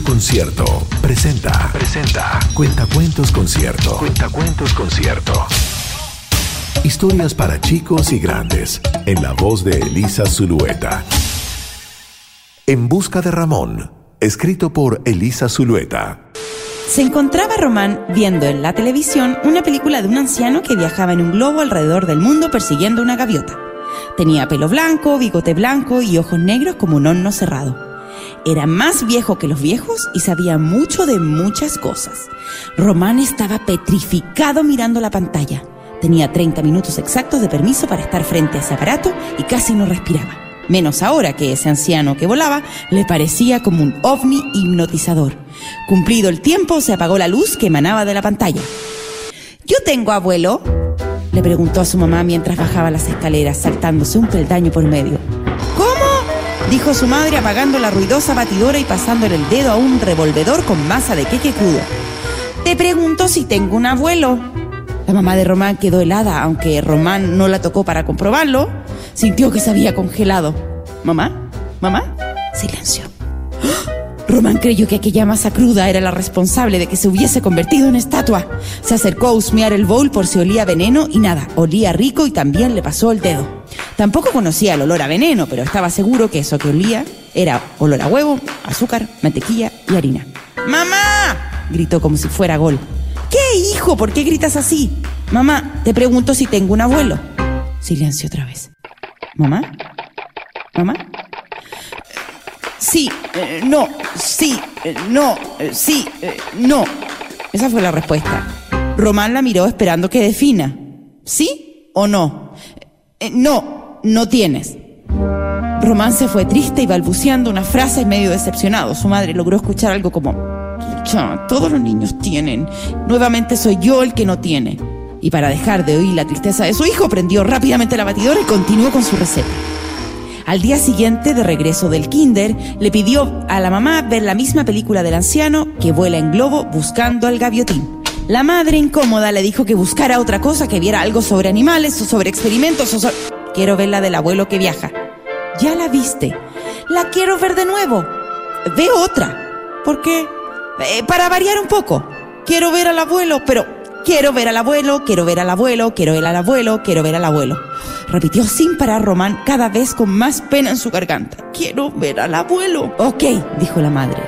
Concierto presenta. Presenta. Cuentacuentos Concierto. Cuentacuentos Concierto. Historias para chicos y grandes. En la voz de Elisa Zulueta. En busca de Ramón. Escrito por Elisa Zulueta. Se encontraba Román viendo en la televisión una película de un anciano que viajaba en un globo alrededor del mundo persiguiendo una gaviota. Tenía pelo blanco, bigote blanco y ojos negros como un horno cerrado. Era más viejo que los viejos y sabía mucho de muchas cosas. Román estaba petrificado mirando la pantalla. Tenía 30 minutos exactos de permiso para estar frente a ese aparato y casi no respiraba. Menos ahora que ese anciano que volaba le parecía como un ovni hipnotizador. Cumplido el tiempo, se apagó la luz que emanaba de la pantalla. ¿Yo tengo abuelo? Le preguntó a su mamá mientras bajaba las escaleras, saltándose un peldaño por medio dijo su madre apagando la ruidosa batidora y pasándole el dedo a un revolvedor con masa de queque crudo. Te pregunto si tengo un abuelo. La mamá de Román quedó helada, aunque Román no la tocó para comprobarlo. Sintió que se había congelado. ¿Mamá? ¿Mamá? Silencio. Román creyó que aquella masa cruda era la responsable de que se hubiese convertido en estatua. Se acercó a husmear el bowl por si olía veneno y nada, olía rico y también le pasó el dedo. Tampoco conocía el olor a veneno, pero estaba seguro que eso que olía era olor a huevo, azúcar, mantequilla y harina. ¡Mamá! gritó como si fuera gol. ¿Qué, hijo? ¿Por qué gritas así? Mamá, te pregunto si tengo un abuelo. Silencio otra vez. ¿Mamá? ¿Mamá? Sí, eh, no, sí, eh, no, eh, sí, no. Esa fue la respuesta. Román la miró esperando que defina. ¿Sí o no? no, no tienes. Román se fue triste y balbuceando una frase medio decepcionado. Su madre logró escuchar algo como, todos los niños tienen. Nuevamente soy yo el que no tiene. Y para dejar de oír la tristeza de su hijo, prendió rápidamente la batidora y continuó con su receta. Al día siguiente, de regreso del kinder, le pidió a la mamá ver la misma película del anciano que vuela en globo buscando al gaviotín. La madre incómoda le dijo que buscara otra cosa, que viera algo sobre animales o sobre experimentos o sobre... Quiero ver la del abuelo que viaja. Ya la viste. La quiero ver de nuevo. Ve otra. ¿Por qué? Eh, para variar un poco. Quiero ver al abuelo, pero quiero ver al abuelo, quiero ver al abuelo, quiero ver al abuelo, quiero ver al abuelo repitió sin parar Román cada vez con más pena en su garganta. Quiero ver al abuelo. Ok, dijo la madre,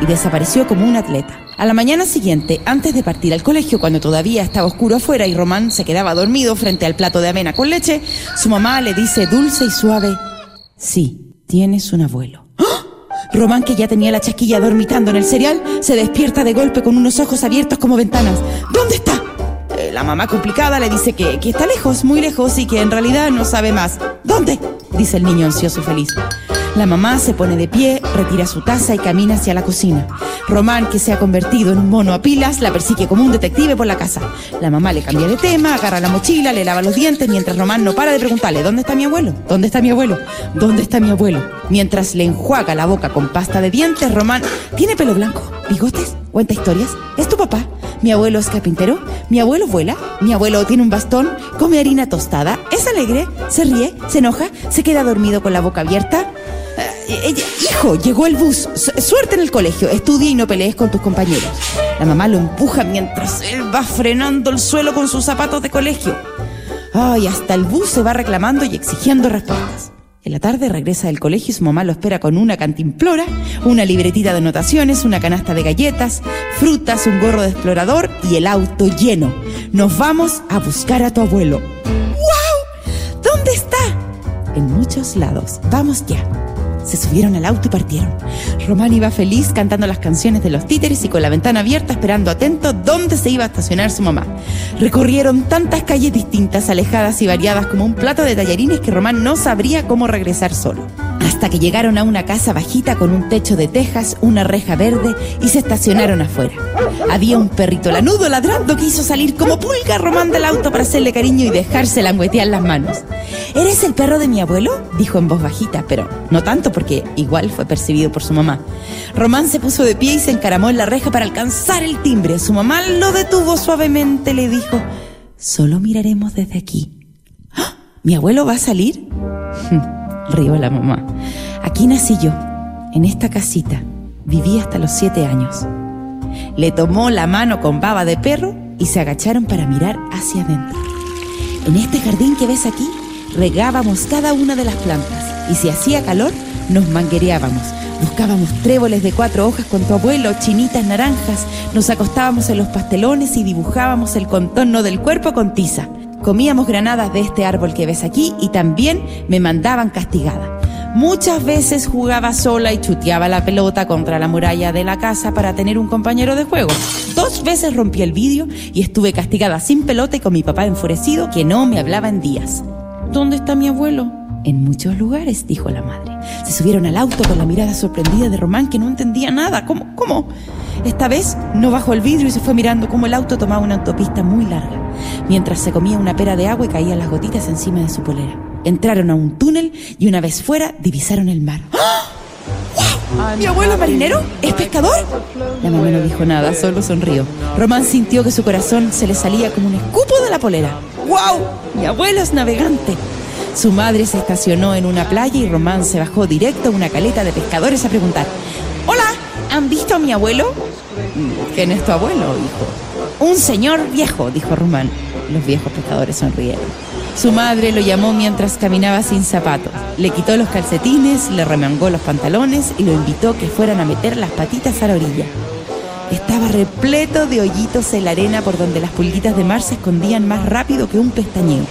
y desapareció como un atleta. A la mañana siguiente, antes de partir al colegio, cuando todavía estaba oscuro afuera y Román se quedaba dormido frente al plato de avena con leche, su mamá le dice dulce y suave, sí, tienes un abuelo. ¡Ah! Román, que ya tenía la chasquilla dormitando en el cereal, se despierta de golpe con unos ojos abiertos como ventanas. ¿Dónde está? La mamá complicada le dice que, que está lejos, muy lejos y que en realidad no sabe más. ¿Dónde? dice el niño ansioso y feliz. La mamá se pone de pie, retira su taza y camina hacia la cocina. Román, que se ha convertido en un mono a pilas, la persigue como un detective por la casa. La mamá le cambia de tema, agarra la mochila, le lava los dientes, mientras Román no para de preguntarle, ¿dónde está mi abuelo? ¿Dónde está mi abuelo? ¿Dónde está mi abuelo? Mientras le enjuaga la boca con pasta de dientes, Román, ¿tiene pelo blanco? ¿Bigotes? ¿Cuenta historias? ¿Es tu papá? ¿Mi abuelo es carpintero? ¿Mi abuelo vuela? ¿Mi abuelo tiene un bastón? ¿Come harina tostada? ¿Es alegre? ¿Se ríe? ¿Se enoja? ¿Se queda dormido con la boca abierta? Eh, hijo, llegó el bus. Suerte en el colegio. Estudia y no pelees con tus compañeros. La mamá lo empuja mientras él va frenando el suelo con sus zapatos de colegio. Ay, hasta el bus se va reclamando y exigiendo respuestas. En la tarde regresa del colegio y su mamá lo espera con una cantimplora, una libretita de anotaciones, una canasta de galletas, frutas, un gorro de explorador y el auto lleno. Nos vamos a buscar a tu abuelo. ¡Wow! ¿Dónde está? En muchos lados. Vamos ya. Se subieron al auto y partieron. Román iba feliz cantando las canciones de los títeres y con la ventana abierta esperando atento dónde se iba a estacionar su mamá. Recorrieron tantas calles distintas, alejadas y variadas como un plato de tallarines que Román no sabría cómo regresar solo hasta que llegaron a una casa bajita con un techo de tejas, una reja verde y se estacionaron afuera. Había un perrito lanudo ladrando que hizo salir como pulga Román del auto para hacerle cariño y dejarse languetear las manos. ¿Eres el perro de mi abuelo? dijo en voz bajita, pero no tanto porque igual fue percibido por su mamá. Román se puso de pie y se encaramó en la reja para alcanzar el timbre. Su mamá lo detuvo suavemente, le dijo, solo miraremos desde aquí. ¡Ah! ¿Mi abuelo va a salir? Rió la mamá. Aquí nací yo, en esta casita. vivía hasta los siete años. Le tomó la mano con baba de perro y se agacharon para mirar hacia adentro. En este jardín que ves aquí, regábamos cada una de las plantas y si hacía calor, nos manguereábamos. Buscábamos tréboles de cuatro hojas con tu abuelo, chinitas naranjas, nos acostábamos en los pastelones y dibujábamos el contorno del cuerpo con tiza. Comíamos granadas de este árbol que ves aquí y también me mandaban castigada. Muchas veces jugaba sola y chuteaba la pelota contra la muralla de la casa para tener un compañero de juego. Dos veces rompí el vidrio y estuve castigada sin pelota y con mi papá enfurecido que no me hablaba en días. ¿Dónde está mi abuelo? En muchos lugares, dijo la madre. Se subieron al auto con la mirada sorprendida de Román que no entendía nada. ¿Cómo? ¿Cómo? Esta vez no bajó el vidrio y se fue mirando cómo el auto tomaba una autopista muy larga, mientras se comía una pera de agua y caían las gotitas encima de su polera. Entraron a un túnel y una vez fuera divisaron el mar. ¡Ah! ¿Mi abuelo es marinero? ¿Es pescador? La mamá no dijo nada, solo sonrió. Román sintió que su corazón se le salía como un escupo de la polera. ¡Wow! Mi abuelo es navegante. Su madre se estacionó en una playa y Román se bajó directo a una caleta de pescadores a preguntar: Hola, ¿han visto a mi abuelo? ¿Quién es tu abuelo, hijo? Un señor viejo, dijo Román. Los viejos pescadores sonrieron. Su madre lo llamó mientras caminaba sin zapatos. Le quitó los calcetines, le remangó los pantalones y lo invitó que fueran a meter las patitas a la orilla. Estaba repleto de hoyitos en la arena por donde las pulguitas de mar se escondían más rápido que un pestañeo.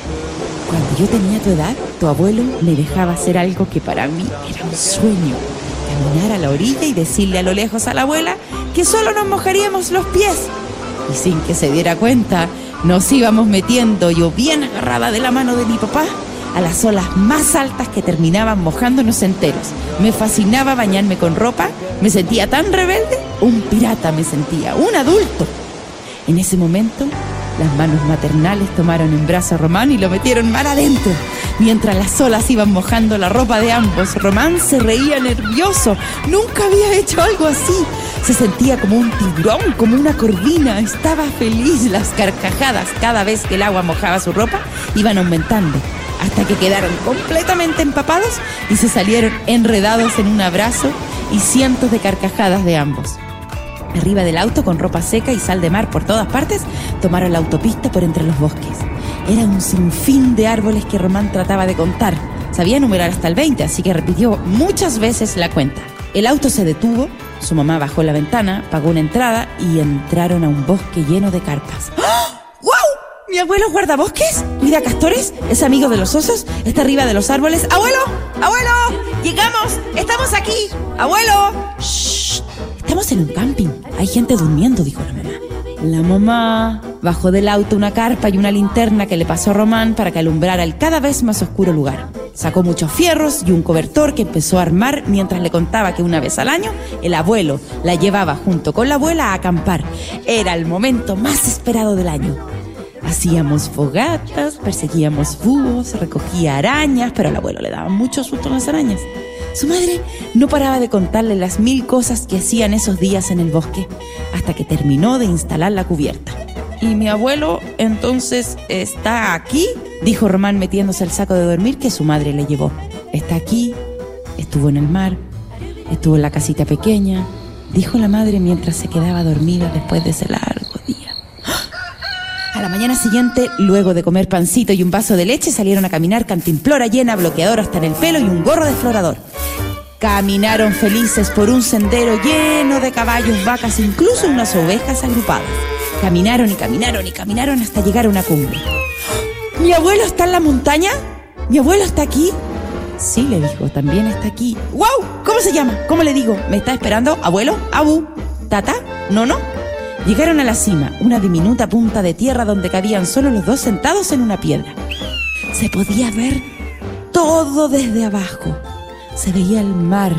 Cuando yo tenía tu edad, tu abuelo me dejaba hacer algo que para mí era un sueño. Caminar a la orilla y decirle a lo lejos a la abuela que solo nos mojaríamos los pies. Y sin que se diera cuenta, nos íbamos metiendo, yo bien agarrada de la mano de mi papá, a las olas más altas que terminaban mojándonos enteros. Me fascinaba bañarme con ropa, me sentía tan rebelde, un pirata me sentía, un adulto. En ese momento, las manos maternales tomaron en brazo a Román y lo metieron mar adentro. Mientras las olas iban mojando la ropa de ambos, Román se reía nervioso. Nunca había hecho algo así. Se sentía como un tiburón, como una corvina. Estaba feliz. Las carcajadas cada vez que el agua mojaba su ropa iban aumentando hasta que quedaron completamente empapados y se salieron enredados en un abrazo y cientos de carcajadas de ambos. Arriba del auto, con ropa seca y sal de mar por todas partes, tomaron la autopista por entre los bosques. Era un sinfín de árboles que Román trataba de contar. Sabía numerar hasta el 20, así que repitió muchas veces la cuenta. El auto se detuvo, su mamá bajó la ventana, pagó una entrada y entraron a un bosque lleno de carpas. ¡Wow! ¿Mi abuelo guarda bosques? ¿Cuida castores? ¿Es amigo de los osos? ¿Está arriba de los árboles? ¡Abuelo! ¡Abuelo! ¡Llegamos! ¡Estamos aquí! ¡Abuelo! Estamos en un camping. Hay gente durmiendo, dijo la mamá. La mamá bajó del auto una carpa y una linterna que le pasó a Román para que alumbrara el cada vez más oscuro lugar. Sacó muchos fierros y un cobertor que empezó a armar mientras le contaba que una vez al año el abuelo la llevaba junto con la abuela a acampar. Era el momento más esperado del año. Hacíamos fogatas, perseguíamos búhos, recogía arañas, pero al abuelo le daban mucho susto las arañas. Su madre no paraba de contarle las mil cosas que hacían esos días en el bosque, hasta que terminó de instalar la cubierta. ¿Y mi abuelo entonces está aquí? Dijo Román metiéndose el saco de dormir que su madre le llevó. Está aquí, estuvo en el mar, estuvo en la casita pequeña, dijo la madre mientras se quedaba dormida después de ese largo día. A la mañana siguiente, luego de comer pancito y un vaso de leche, salieron a caminar cantimplora llena, bloqueador hasta en el pelo y un gorro de explorador. Caminaron felices por un sendero lleno de caballos, vacas, incluso unas ovejas agrupadas. Caminaron y caminaron y caminaron hasta llegar a una cumbre. ¿Mi abuelo está en la montaña? ¿Mi abuelo está aquí? Sí, le dijo, también está aquí. ¡Wow! ¿Cómo se llama? ¿Cómo le digo? ¿Me está esperando? ¿Abuelo? ¿Abu? ¿Tata? ¿No, no? Llegaron a la cima, una diminuta punta de tierra donde cabían solo los dos sentados en una piedra. Se podía ver todo desde abajo. Se veía el mar,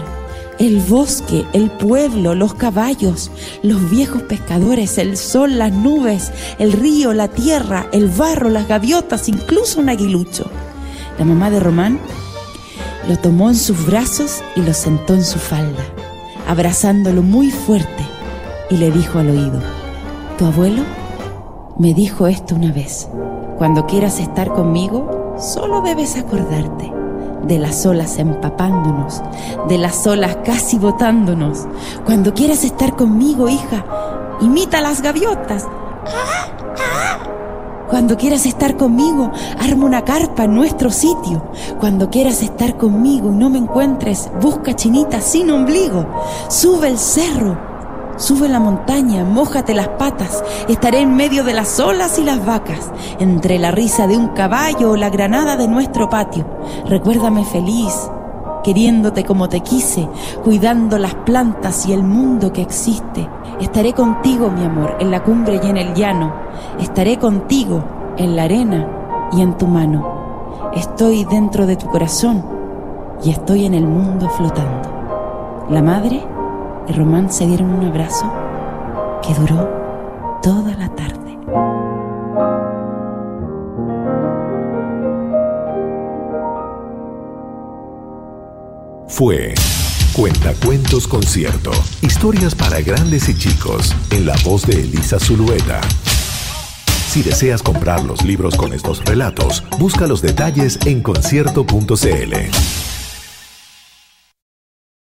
el bosque, el pueblo, los caballos, los viejos pescadores, el sol, las nubes, el río, la tierra, el barro, las gaviotas, incluso un aguilucho. La mamá de Román lo tomó en sus brazos y lo sentó en su falda, abrazándolo muy fuerte, y le dijo al oído, tu abuelo me dijo esto una vez, cuando quieras estar conmigo, solo debes acordarte de las olas empapándonos, de las olas casi botándonos. Cuando quieras estar conmigo, hija, imita las gaviotas. Cuando quieras estar conmigo, arma una carpa en nuestro sitio. Cuando quieras estar conmigo y no me encuentres, busca chinita sin ombligo. Sube el cerro, Sube la montaña, mójate las patas, estaré en medio de las olas y las vacas, entre la risa de un caballo o la granada de nuestro patio. Recuérdame feliz, queriéndote como te quise, cuidando las plantas y el mundo que existe. Estaré contigo, mi amor, en la cumbre y en el llano. Estaré contigo en la arena y en tu mano. Estoy dentro de tu corazón y estoy en el mundo flotando. La madre y Román se dieron un abrazo que duró toda la tarde. Fue Cuentacuentos Concierto. Historias para grandes y chicos, en la voz de Elisa Zulueta. Si deseas comprar los libros con estos relatos, busca los detalles en concierto.cl.